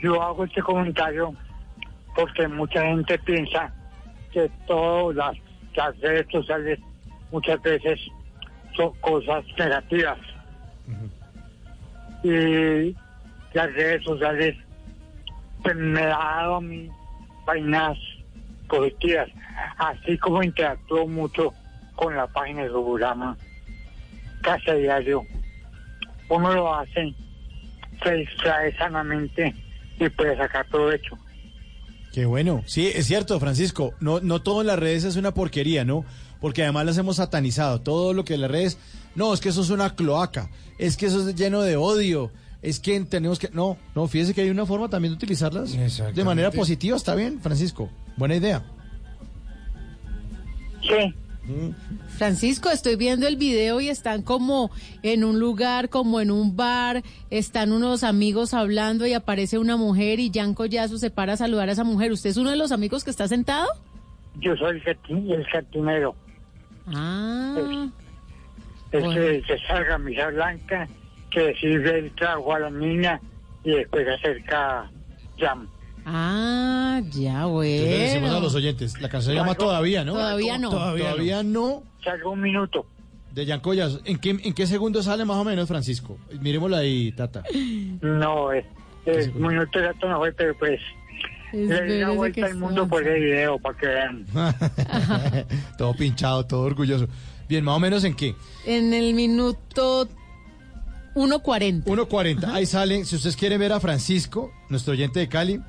yo hago este comentario porque mucha gente piensa que todas las, las redes sociales muchas veces son cosas negativas. Y las redes sociales me han dado a mí vainas positivas, así como interactúo mucho con la página de programa casi a diario. Uno lo hace, se distrae sanamente y puede sacar provecho. Qué bueno. Sí, es cierto, Francisco. No, no todo en las redes es una porquería, ¿no? Porque además las hemos satanizado. Todo lo que en las redes, no, es que eso es una cloaca, es que eso es lleno de odio, es que tenemos que... No, no, fíjese que hay una forma también de utilizarlas de manera positiva, está bien, Francisco. Buena idea. Sí. Francisco, estoy viendo el video y están como en un lugar, como en un bar, están unos amigos hablando y aparece una mujer y Jan Collazo se para a saludar a esa mujer. ¿Usted es uno de los amigos que está sentado? Yo soy el, jardinero. Ah, Es Bueno. que se salga misa blanca, que sirve el trago a la niña y después acerca jam. Ah, ya, Entonces le decimos a bueno. los oyentes, la canción se llama Todavía, ¿no? Todavía no. Todavía, no. Salga un minuto. De Yancoyas. ¿En qué, ¿En qué segundo sale más o menos, Francisco? Miremosla ahí, Tata. No, es, es un minuto exacto no fue, pero pues le di una vuelta al mundo por el video para que vean. todo pinchado, todo orgulloso. Bien, más o menos en qué? En el minuto 1.40. 1.40. Ahí sale. Si ustedes quieren ver a Francisco, nuestro oyente de Cali,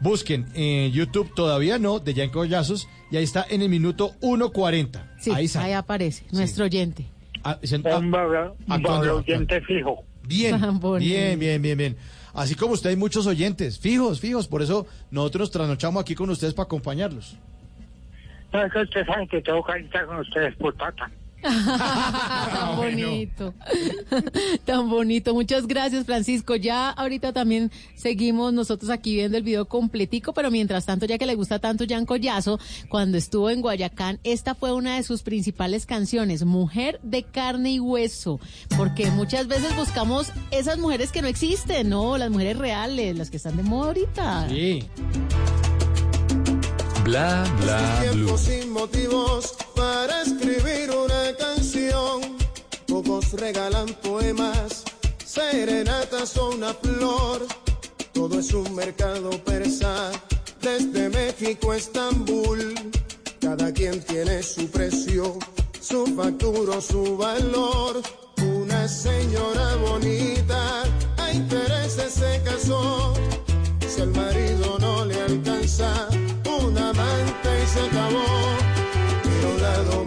busquen en YouTube todavía no, de Yanko Yazos, y ahí está en el minuto 1.40. Sí, ahí aparece, nuestro oyente. Ah, dicen- Un ah, babla actuando. oyente fijo. Bien, bonito. bien, bien, bien, bien. Así como usted hay muchos oyentes, fijos, fijos. Por eso nosotros nos trasnochamos aquí con ustedes para acompañarlos. No, es que ustedes saben que tengo que estar con ustedes por tata. Tan bonito. Tan bonito. Muchas gracias, Francisco. Ya ahorita también seguimos nosotros aquí viendo el video completico, pero mientras tanto, ya que le gusta tanto Jan Collazo, cuando estuvo en Guayacán, esta fue una de sus principales canciones, Mujer de carne y hueso, porque muchas veces buscamos esas mujeres que no existen, ¿no? Las mujeres reales, las que están de moda ahorita. Sí. Bla bla blue. Tiempo sin motivos para escribir una canción. Pocos regalan poemas, serenatas o una flor. Todo es un mercado persa, desde México a Estambul. Cada quien tiene su precio, su factura, o su valor. Una señora bonita a intereses se casó. Si al marido no le alcanza, un amante y se acabó. Mira un lado,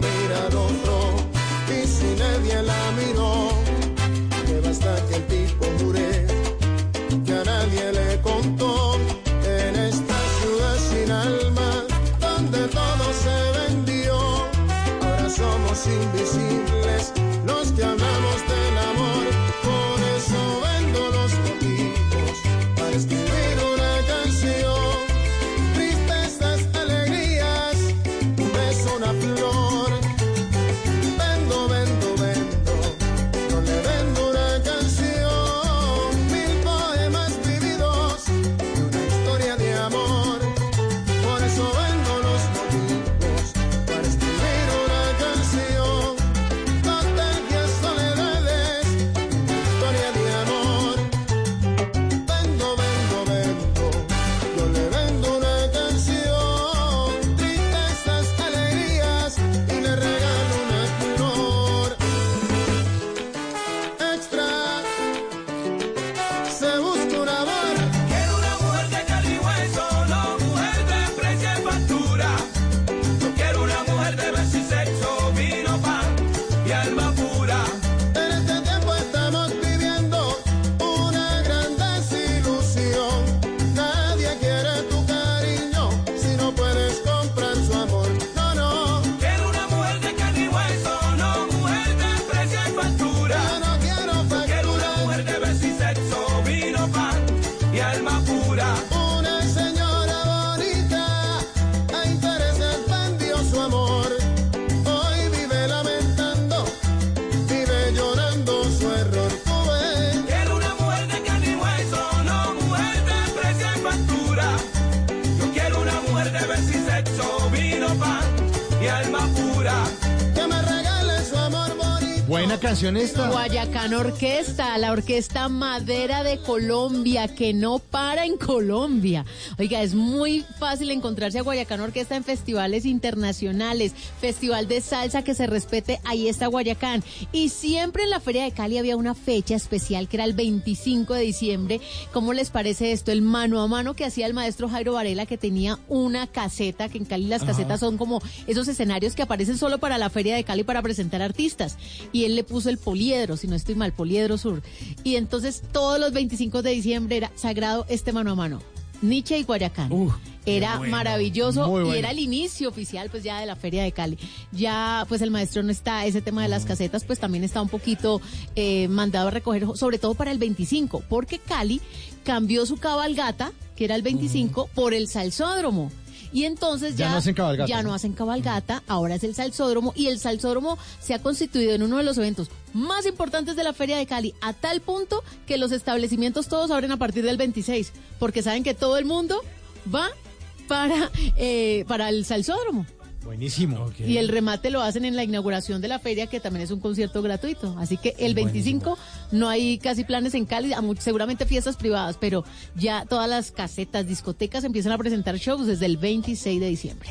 canción esta. Guayacán Orquesta, la orquesta madera de Colombia, que no para en Colombia. Oiga, es muy fácil encontrarse a Guayacán Orquesta en festivales internacionales, festival de salsa que se respete, ahí está Guayacán. Y siempre en la Feria de Cali había una fecha especial que era el 25 de diciembre. ¿Cómo les parece esto? El mano a mano que hacía el maestro Jairo Varela, que tenía una caseta, que en Cali las casetas son como esos escenarios que aparecen solo para la Feria de Cali para presentar artistas. Y y él le puso el poliedro, si no estoy mal, poliedro sur. Y entonces todos los 25 de diciembre era sagrado este mano a mano. Nietzsche y Guayacán. era bueno, maravilloso y era el inicio oficial pues ya de la Feria de Cali. Ya pues el maestro no está, ese tema de las casetas pues también está un poquito eh, mandado a recoger, sobre todo para el 25, porque Cali cambió su cabalgata, que era el 25, por el salsódromo. Y entonces Ya ya, no hacen cabalgata, ya ¿no? no hacen cabalgata, ahora es el salsódromo y el salsódromo se ha constituido en uno de los eventos más importantes de la Feria de Cali, a tal punto que los establecimientos todos abren a partir del 26, porque saben que todo el mundo va para, eh, para el salsódromo. Buenísimo. Y el remate lo hacen en la inauguración de la feria, que también es un concierto gratuito. Así que el 25 no hay casi planes en Cali, seguramente fiestas privadas, pero ya todas las casetas, discotecas empiezan a presentar shows desde el 26 de diciembre.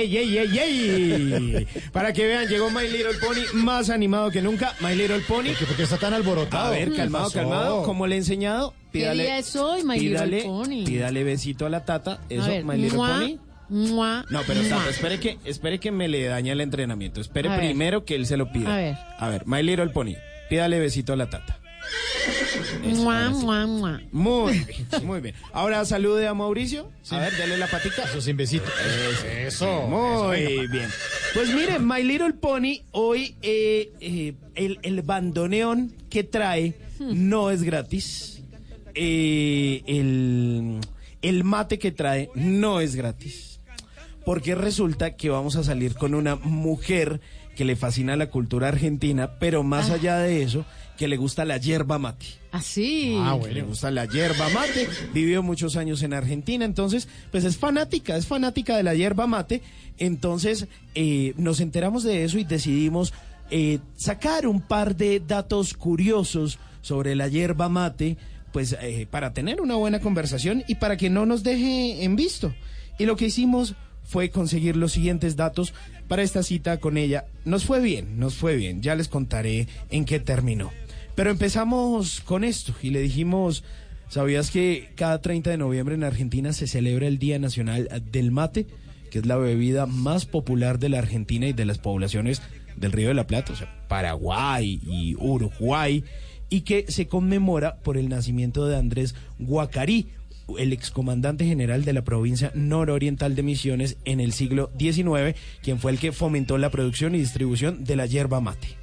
Ay, ay, ay, ay. Para que vean, llegó My Little Pony más animado que nunca. My Little Pony. ¿Por qué está tan alborotado? A ver, ¿Qué calmado, calmado. Como le he enseñado, ¿Qué pídale. día es hoy, My Little Pony? pídale besito a la tata. Eso, a ver, My Little mua, Pony. mua, No, pero mua. tata, espere que, espere que me le daña el entrenamiento. Espere A ver. primero que él se lo pida. A ver. A ver, My Little Pony, pídale besito a la tata. Mua, mua, mua. Muy bien, muy bien. Ahora salude a Mauricio. A ver, dale la patica. Eso sin besito. Eso. Muy bien. Pues miren, My Little Pony, hoy eh, eh, el, el bandoneón que trae no es gratis. Eh, el, el mate que trae no es gratis. Porque resulta que vamos a salir con una mujer que le fascina la cultura argentina, pero más Ah. allá de eso, que le gusta la yerba mate. Así. Que Le gusta la yerba mate. Vivió muchos años en Argentina, entonces, pues es fanática, es fanática de la yerba mate. Entonces, eh, nos enteramos de eso y decidimos eh, sacar un par de datos curiosos sobre la yerba mate, pues eh, para tener una buena conversación y para que no nos deje en visto. Y lo que hicimos fue conseguir los siguientes datos para esta cita con ella. Nos fue bien, nos fue bien. Ya les contaré en qué terminó. Pero empezamos con esto y le dijimos, ¿sabías que cada 30 de noviembre en Argentina se celebra el Día Nacional del Mate, que es la bebida más popular de la Argentina y de las poblaciones del Río de la Plata, o sea, Paraguay y Uruguay, y que se conmemora por el nacimiento de Andrés Guacarí, el excomandante general de la provincia nororiental de Misiones en el siglo XIX, quien fue el que fomentó la producción y distribución de la yerba mate.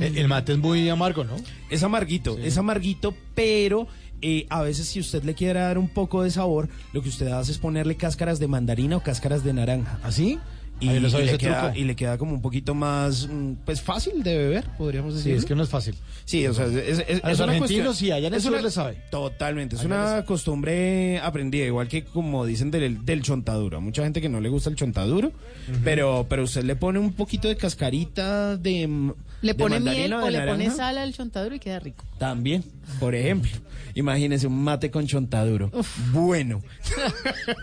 El, el mate es muy amargo, ¿no? Es amarguito, es amarguito, pero eh, a veces si usted le quiere dar un poco de sabor, lo que usted hace es ponerle cáscaras de mandarina o cáscaras de naranja. ¿Así? Y, Ah, sabía y le queda, y le queda como un poquito más, mm, pues fácil de beber, podríamos Sí, decir. es que no es fácil. Sí, o sea, es, es- es A los una argentinos cuestión- sí, allá en el es sur una- le sabe. Totalmente, es Allá una costumbre aprendida, igual que como dicen del, del chontaduro. Mucha gente que no le gusta el chontaduro, pero, pero usted le pone un poquito de cascarita de mm, Le pone miel o le pone sal al chontaduro y queda rico. También, por ejemplo, imagínese un mate con chontaduro. Bueno.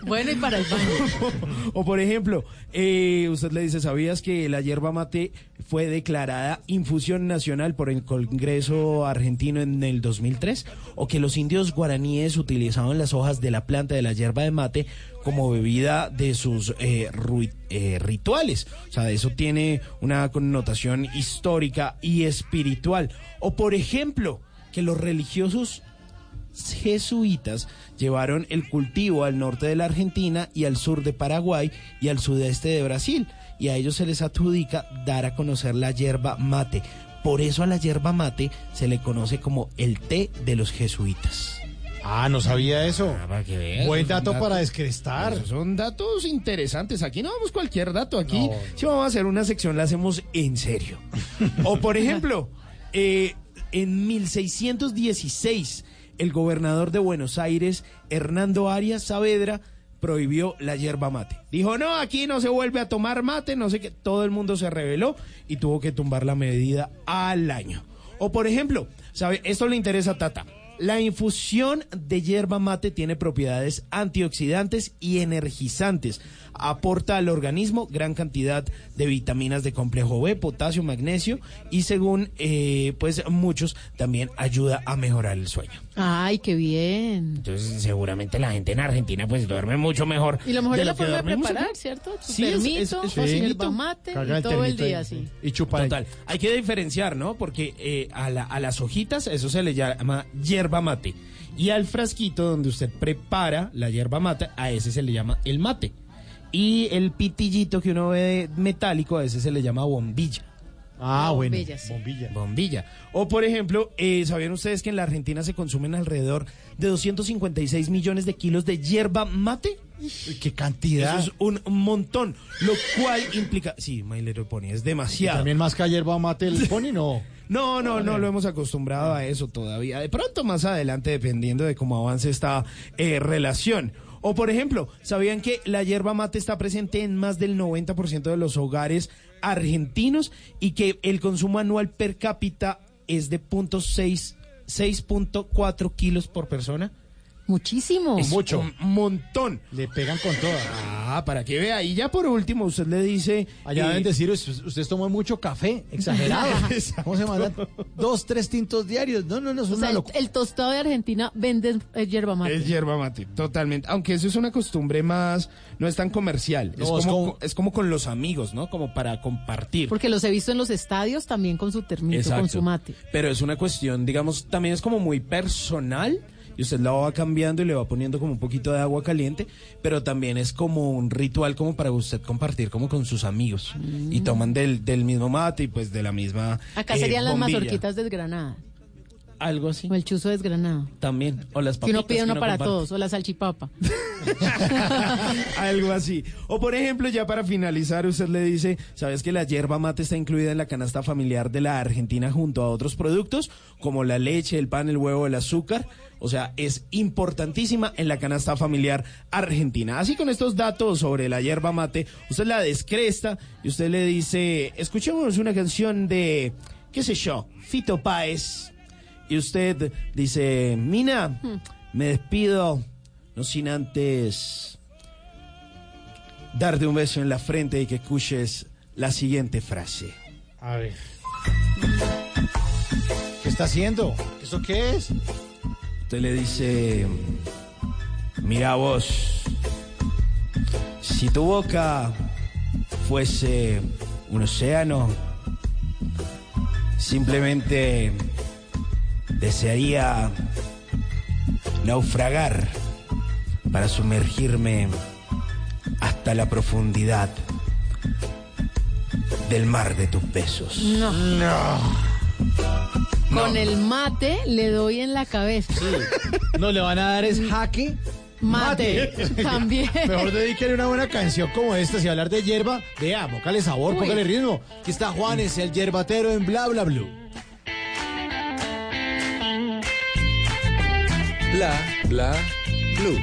Bueno, y para el baño. O por ejemplo, eh, usted le dice, ¿sabías que la yerba mate fue declarada infusión nacional por el Congreso argentino en el 2003? O que los indios guaraníes utilizaban las hojas de la planta de la yerba de mate como bebida de sus eh, eh, rituales. O sea, eso tiene una connotación histórica y espiritual. O por ejemplo, que los religiosos jesuitas llevaron el cultivo al norte de la Argentina y al sur de Paraguay y al sudeste de Brasil. y a ellos se les adjudica dar a conocer la yerba mate. Por eso a la yerba mate se le conoce como el té de los jesuitas. Ah, no sabía eso. para que veas, Buen dato para descrestar. Son datos interesantes. Aquí no vamos cualquier dato. Aquí, No. si vamos a hacer una sección, la hacemos en serio. o, por ejemplo, eh, en 1616, el gobernador de Buenos Aires, Hernando Arias Saavedra, prohibió la yerba mate. Dijo, no, aquí no se vuelve a tomar mate, no sé qué. Todo el mundo se rebeló y tuvo que tumbar la medida al año. O, por ejemplo, ¿sabe? Esto le interesa a Tata. La infusión de yerba mate tiene propiedades antioxidantes y energizantes. Aporta al organismo gran cantidad de vitaminas de complejo B, potasio, magnesio y según eh, pues muchos también ayuda a mejorar el sueño. Ay, qué bien. Entonces seguramente la gente en Argentina pues duerme mucho mejor. Y lo mejor de es la lo que forma de preparar, aquí. ¿cierto? Tu Sí, es- termito, es- es con facilito. yerba mate Carga y todo el día ahí. así. Y chupar. Total. Hay que diferenciar, ¿no? Porque eh, a, la- a las hojitas eso se le llama yerba mate. Y al frasquito donde usted prepara la yerba mate, a ese se le llama el mate. Y el pitillito que uno ve metálico, a ese se le llama bombilla. Ah, bueno. Bombilla, sí. Bombilla. Bombilla. O por ejemplo, eh, ¿sabían ustedes que en la Argentina se consumen alrededor de 256 millones de kilos de yerba mate? Qué cantidad. Eso es un montón, lo cual implica... Sí, My Little Pony, es ¿Y demasiado. también más que yerba mate el pony, no. No, no, no lo hemos acostumbrado a eso todavía. De pronto más adelante, dependiendo de cómo avance esta eh, relación. O por ejemplo, ¿sabían que la yerba mate está presente en más del 90% de los hogares argentinos y que el consumo anual per cápita es de 0.6 6.4 kilos por persona? Muchísimo. Es mucho. Un montón. Le pegan con todas. Ah, para que vea. Y ya por último, usted le dice... Allá eh, deben decir, "Us- ustedes toman mucho café, exagerado. ¿Cómo se mandan? Dos, tres tintos diarios. No, no, no, es O una sea, el, locura. el tostado de Argentina vende eh, yerba mate. Es yerba mate, totalmente. Aunque eso es una costumbre más, no es tan comercial. No, es, es como, como- es como con los amigos, ¿no? Como para compartir. Porque los he visto en los estadios también con su termito, Exacto. con su mate. Pero es una cuestión, digamos, también es como muy personal. Y usted la va cambiando y le va poniendo como un poquito de agua caliente, pero también es como un ritual como para usted compartir como con sus amigos. Y toman del, del mismo mate y pues de la misma Mm. Acá eh, serían las bombilla. mazorquitas desgranadas. Algo así. O el chuzo desgranado. También. O las Que uno papitas pide uno para comparte. todos. O la salchipapa. Algo así. O por ejemplo, ya para finalizar, usted le dice, ¿sabes que la yerba mate está incluida en la canasta familiar de la Argentina junto a otros productos como la leche, el pan, el huevo, el azúcar? O sea, es importantísima en la canasta familiar argentina. Así con estos datos sobre la yerba mate, usted la descresta y usted le dice, escuchemos una canción de, qué sé yo, Fito Páez. Y usted dice, Mina, me despido, no sin antes darte un beso en la frente y que escuches la siguiente frase. A ver. ¿Qué está haciendo? ¿Eso qué es? Usted le dice, mira vos, si tu boca fuese un océano, simplemente desearía naufragar para sumergirme hasta la profundidad del mar de tus besos. No. Con el mate le doy en la cabeza. No, le van a dar es jaque. Mate. También. Mejor dedíquele una buena canción como esta. Si hablar de hierba, vea, póngale sabor, Uy. póngale ritmo. Aquí está Juanes, el yerbatero en Bla Bla Blue. Bla bla blue.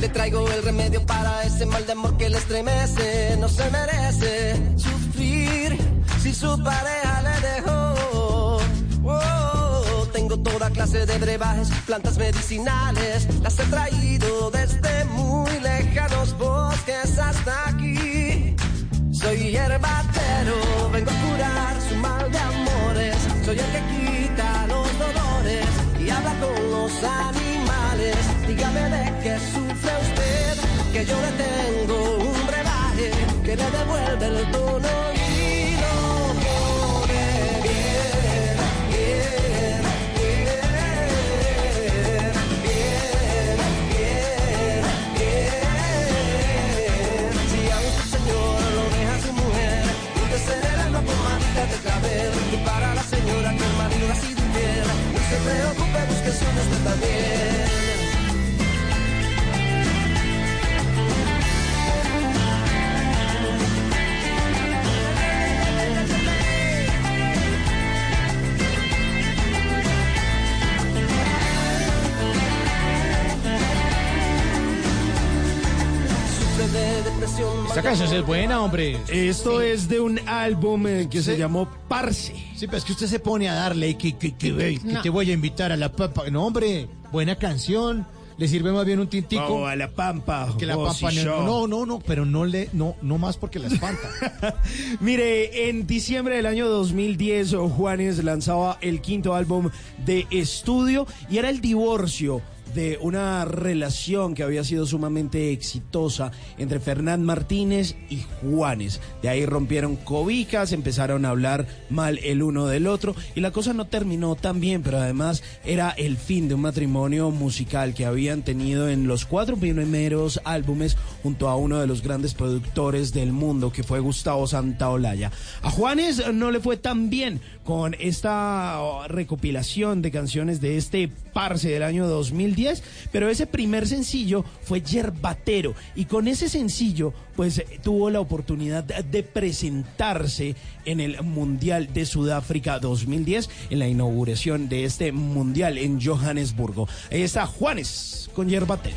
Le traigo el remedio para ese mal de amor que le estremece. No se merece sufrir si su pareja le dejó. Oh, tengo toda clase de brebajes, plantas medicinales. Las he traído desde muy lejanos bosques hasta aquí. Soy hierbatero, vengo a curar su mal de amores. Soy el que quita los dolores y habla con los animales. Dígame de qué sufre usted, que yo le tengo un brebaje que le devuelve el tono también. Sufre de depresión. Esta canción es buena, hombre. Esto es de un álbum eh, que se llamó Parce. Sí, pero es que usted se pone a darle que, que, que, ve, que No. te voy a invitar a la papa. No, hombre, buena canción. Le sirve más bien un tintico. O a la pampa. que la si no, yo. no, no, no, pero no le, no, no más porque la espanta. Mire, en diciembre del año 2010, Juanes lanzaba el quinto álbum de estudio y era el divorcio de una relación que había sido sumamente exitosa entre Fernán Martínez y Juanes. De ahí rompieron cobijas, empezaron a hablar mal el uno del otro y la cosa no terminó tan bien, pero además era el fin de un matrimonio musical que habían tenido en los cuatro primeros álbumes junto a uno de los grandes productores del mundo que fue Gustavo Santaolalla. A Juanes no le fue tan bien con esta oh, recopilación de canciones de este parce del año 2010, pero ese primer sencillo fue Yerbatero y con ese sencillo pues eh, tuvo la oportunidad de presentarse en el Mundial de Sudáfrica 2010 en la inauguración de este Mundial en Johannesburgo. Ahí está Juanes con Yerbatero.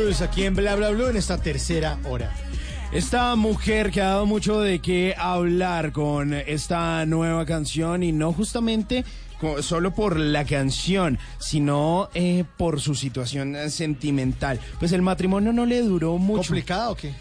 Aquí en Bla en esta tercera hora. Esta mujer que ha dado mucho de qué hablar con esta nueva canción y no justamente solo por la canción, sino eh, por su situación eh, sentimental. Pues el matrimonio no le duró mucho. ¿Complicado o qué?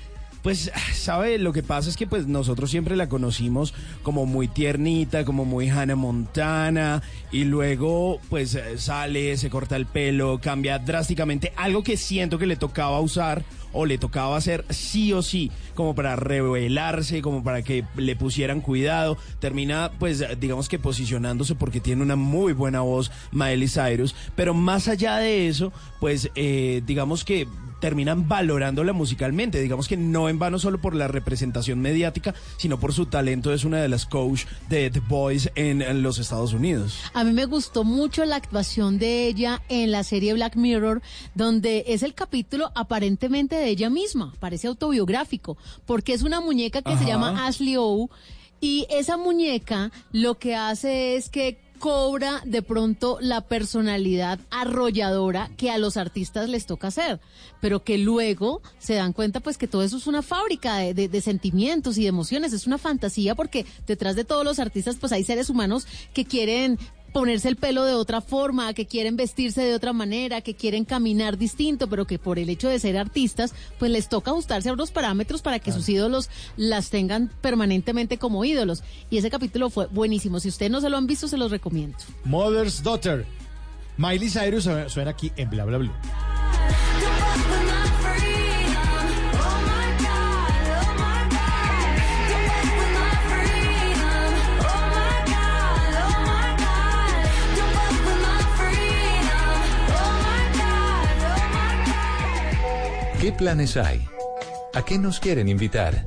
Pues, ¿sabe? Lo que pasa es que pues nosotros siempre la conocimos como muy tiernita, como muy Hannah Montana, y luego pues eh, sale, se corta el pelo, cambia drásticamente, algo que siento que le tocaba usar o le tocaba hacer sí o sí, como para revelarse, como para que le pusieran cuidado, termina pues digamos que posicionándose porque tiene una muy buena voz Miley Cyrus, pero más allá de eso, pues eh, digamos que terminan valorándola musicalmente. Digamos que no en vano solo por la representación mediática, sino por su talento. Es una de las coach de The Boys en, en los Estados Unidos. A mí me gustó mucho la actuación de ella en la serie Black Mirror, donde es el capítulo aparentemente de ella misma, parece autobiográfico, porque es una muñeca que se llama Ashley O y esa muñeca lo que hace es que cobra de pronto la personalidad arrolladora que a los artistas les toca hacer, pero que luego se dan cuenta pues que todo eso es una fábrica de, sentimientos y de emociones, es una fantasía porque detrás de todos los artistas pues hay seres humanos que quieren ponerse el pelo de otra forma, que quieren vestirse de otra manera, que quieren caminar distinto, pero que por el hecho de ser artistas, pues les toca ajustarse a unos parámetros para que sus ídolos las tengan permanentemente como ídolos. Y ese capítulo fue buenísimo. Si ustedes no se lo han visto, se los recomiendo. Mother's Daughter. Miley Cyrus suena suena aquí en Bla Bla Blue. ¿Qué planes hay? ¿A qué nos quieren invitar?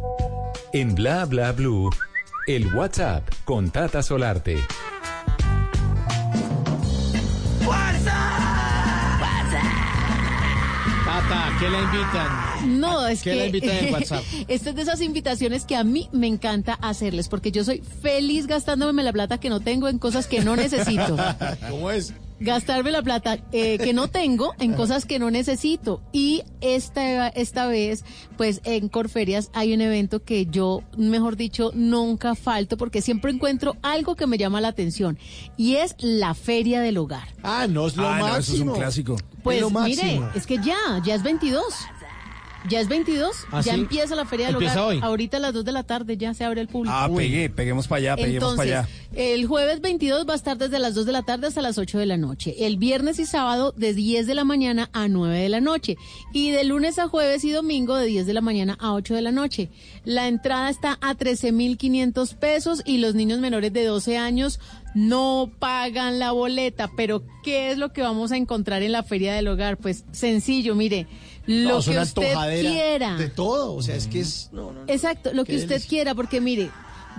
En Bla Bla Blue, el WhatsApp con Tata Solarte. Tata, ¿qué le invitan? No, es ¿Qué que le invitan en WhatsApp? esta es de esas invitaciones que a mí me encanta hacerles, porque yo soy feliz gastándome la plata que no tengo en cosas que no necesito. ¿Cómo es? Gastarme la plata eh, que no tengo en cosas que no necesito. Y esta, esta vez, pues en Corferias hay un evento que yo, mejor dicho, nunca falto porque siempre encuentro algo que me llama la atención y es la Feria del Hogar. Ah, no es lo Ah, no, máximo. eso es un clásico. Pues lo mire, es que ya, ya es 22. Ya es 22, ¿Ah, ya sí? empieza la Feria del ¿Empieza Hogar. hoy? Ahorita a las 2 de la tarde ya se abre el público. Ah, pegué, peguemos para allá, peguemos Entonces, para allá. el jueves 22 va a estar desde las 2 de la tarde hasta las 8 de la noche. El viernes y sábado de 10 de la mañana a 9 de la noche. Y de lunes a jueves y domingo de 10 de la mañana a 8 de la noche. La entrada está a 13.500 pesos y los niños menores de 12 años no pagan la boleta. Pero, ¿qué es lo que vamos a encontrar en la Feria del Hogar? Pues sencillo, mire, lo que usted quiera. De todo, o sea, es que es... no, no, no. Exacto, lo que usted quiera, porque mire,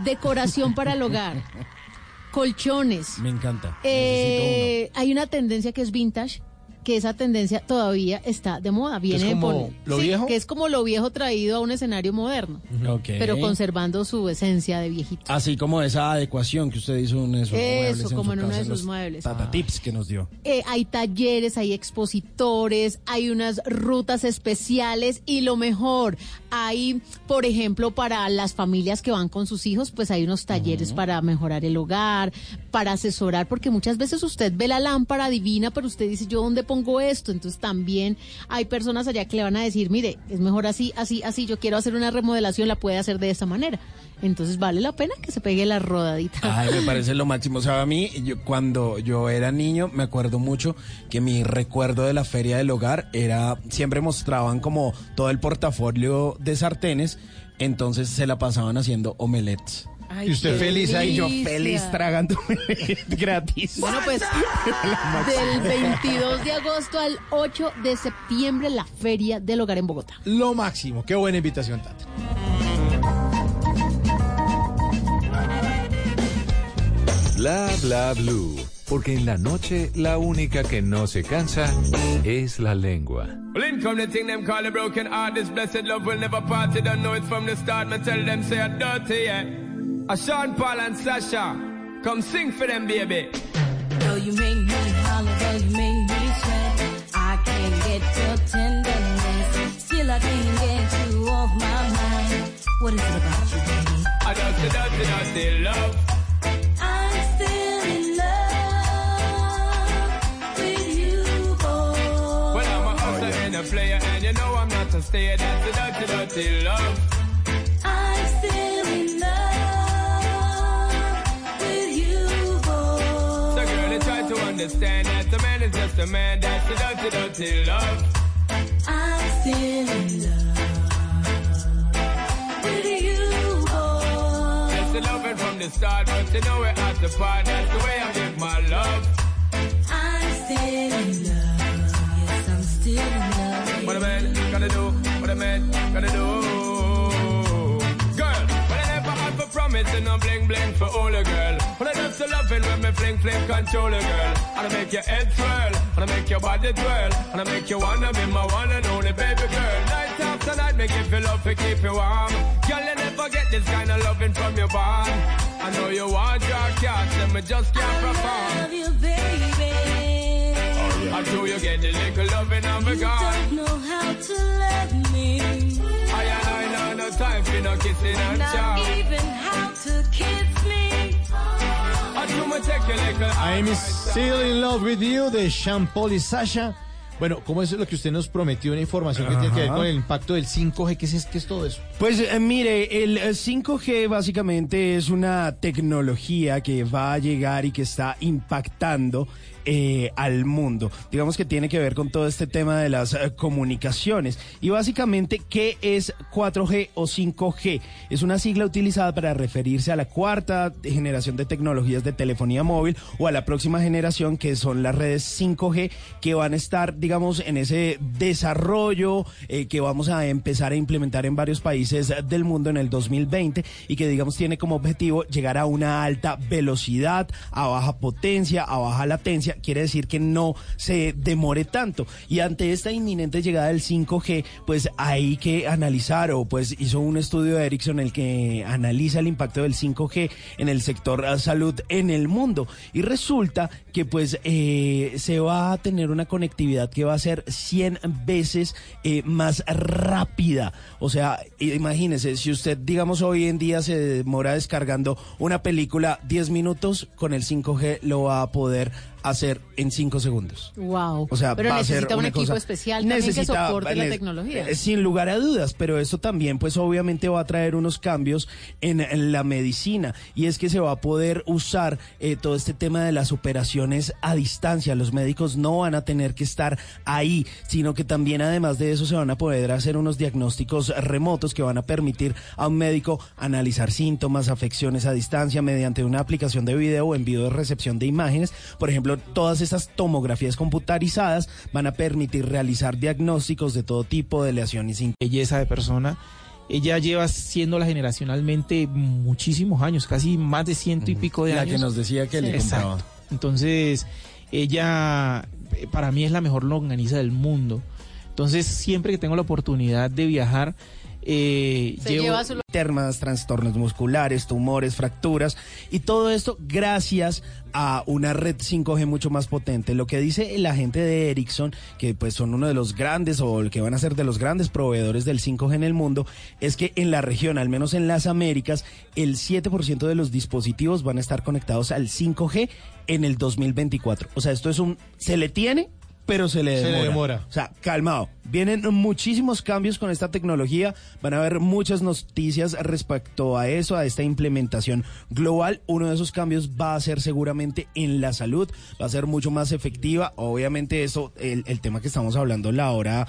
decoración para el hogar, colchones. Me encanta. eh, hay una tendencia que es vintage, que esa tendencia todavía está de moda. Viene como por- lo sí, viejo? que es como lo viejo traído a un escenario moderno, Necesito uno. Ok. pero conservando su esencia de viejito. Así como esa adecuación que usted hizo en esos Eso, muebles. como en uno de sus los muebles. Tata tips que nos dio. Eh, hay talleres, hay expositores, hay unas rutas especiales y lo mejor, hay, por ejemplo, para las familias que van con sus hijos, pues hay unos talleres para mejorar el hogar, para asesorar, porque muchas veces usted ve la lámpara divina, pero usted dice, ¿yo dónde pongo esto? Entonces también hay personas allá que le van a decir, mire, es mejor así, así, así, yo quiero hacer una remodelación, la puede hacer de esta manera. Entonces vale la pena que se pegue la rodadita. Ay, me parece lo máximo. O sea, a mí, yo, cuando yo era niño, me acuerdo mucho que mi recuerdo de la feria del hogar era, siempre mostraban como todo el portafolio de sartenes, entonces se la pasaban haciendo omelets. Ay, Y usted feliz ahí, Yo delicia. feliz tragando gratis. Bueno, pues del 22 de agosto al 8 de septiembre la Feria del Hogar en Bogotá. Lo máximo. Qué buena invitación, Tata. Bla Bla Blue. Porque en la noche la única que no se cansa es la lengua. Well, in come the thing them call a broken heart. This blessed love will never part. You don't know it from the start. Me tell them say I'm dirty, yeah. A Sean Paul and Sasha, come sing for them, baby. Though you make me holler, though you make me sweat, I can't get your tenderness. Still, I can't get you off my mind. What is it about you, baby? I love. I'm still in love with you, boy. Well, I'm a hustler and a player, and you know I'm not a stayer. That's the dirty, dirty love. Understand that a man is just a man. That's the dirty, dirty love. I'm still in love with you, boy. That's the loving from the start, but you know we're at the part. That's the way I give my love. I'm still in love. Yes, I'm still in love. What a man gonna do? What a man gonna do? For and bling bling for all a girl. When I just loving when me fling fling control a girl. And I make your head swirl, and I make your body twirl, and I make you wanna be my one and only baby girl. Night after night, make you feel love to keep you warm. Girl, you never get this kind of loving from your bond. I know you want your cat, and me just can't perform. I Love you, baby. Oh, I do you get the little loving of a You don't know how to love me. Time for no kissing and Not chow. even how to kiss me. I'm still in love with you de Sean Paul y Sasha. Bueno, ¿cómo es lo que usted nos prometió? Una información que tiene que ver Ajá. con el impacto del 5G. ¿Qué es, qué es todo eso? Pues eh, mire, el eh, 5G básicamente es una tecnología que va a llegar y que está impactando eh, al mundo. Digamos que tiene que ver con todo este tema de las eh, comunicaciones. Y básicamente, ¿qué es 4G o 5G? Es una sigla utilizada para referirse a la cuarta generación de tecnologías de telefonía móvil o a la próxima generación que son las redes 5G que van a estar, digamos, en ese desarrollo eh, que vamos a empezar a implementar en varios países del mundo en el 2020 y que, digamos, tiene como objetivo llegar a una alta velocidad, a baja potencia, a baja latencia. Quiere decir que no se demore tanto. Y ante esta inminente llegada del 5G, pues hay que analizar o pues hizo un estudio de Ericsson el que analiza el impacto del 5G en el sector eh, salud en el mundo. Y resulta que pues eh, se va a tener una conectividad que va a ser 100 veces eh, más rápida. O sea, imagínese, si usted, digamos, hoy en día se demora descargando una película 10 minutos, con el 5G lo va a poder hacer en 5 segundos. Wow. O sea, pero va a ser necesita un equipo cosa- especial también que necesita- soporte la tecnología. eh, Sin lugar a dudas, pero esto también, pues obviamente va a traer unos cambios en, en la medicina y es que se va a poder usar eh, todo este tema de las operaciones a distancia. Los médicos no van a tener que estar ahí, sino que también además de eso se van a poder hacer unos diagnósticos remotos que van a permitir a un médico analizar síntomas, afecciones a distancia mediante una aplicación de video o envío de recepción de imágenes. Por ejemplo, todas estas tomografías computarizadas van a permitir realizar diagnósticos de todo tipo de lesiones belleza de persona. Ella lleva siéndola generacionalmente muchísimos años, casi más de ciento y pico de La años. que nos decía que le Exacto. Entonces, ella eh, para mí es la mejor longaniza del mundo. Entonces, siempre que tengo la oportunidad de viajar, eh, llevo... lleva su termas, trastornos musculares, tumores, fracturas y todo esto gracias a una red 5G mucho más potente. Lo que dice la gente de Ericsson, que pues son uno de los grandes o el que van a ser de los grandes proveedores del 5G en el mundo, es que en la región, al menos en las Américas, el 7% de los dispositivos van a estar conectados al 5G en el 2024. O sea, esto es un se le tiene pero se le Se le demora. demora. O sea, calmado. Vienen muchísimos cambios con esta tecnología. Van a haber muchas noticias respecto a eso, a esta implementación global. Uno de esos cambios va a ser seguramente en la salud. Va a ser mucho más efectiva. Obviamente eso, el, el tema que estamos hablando la hora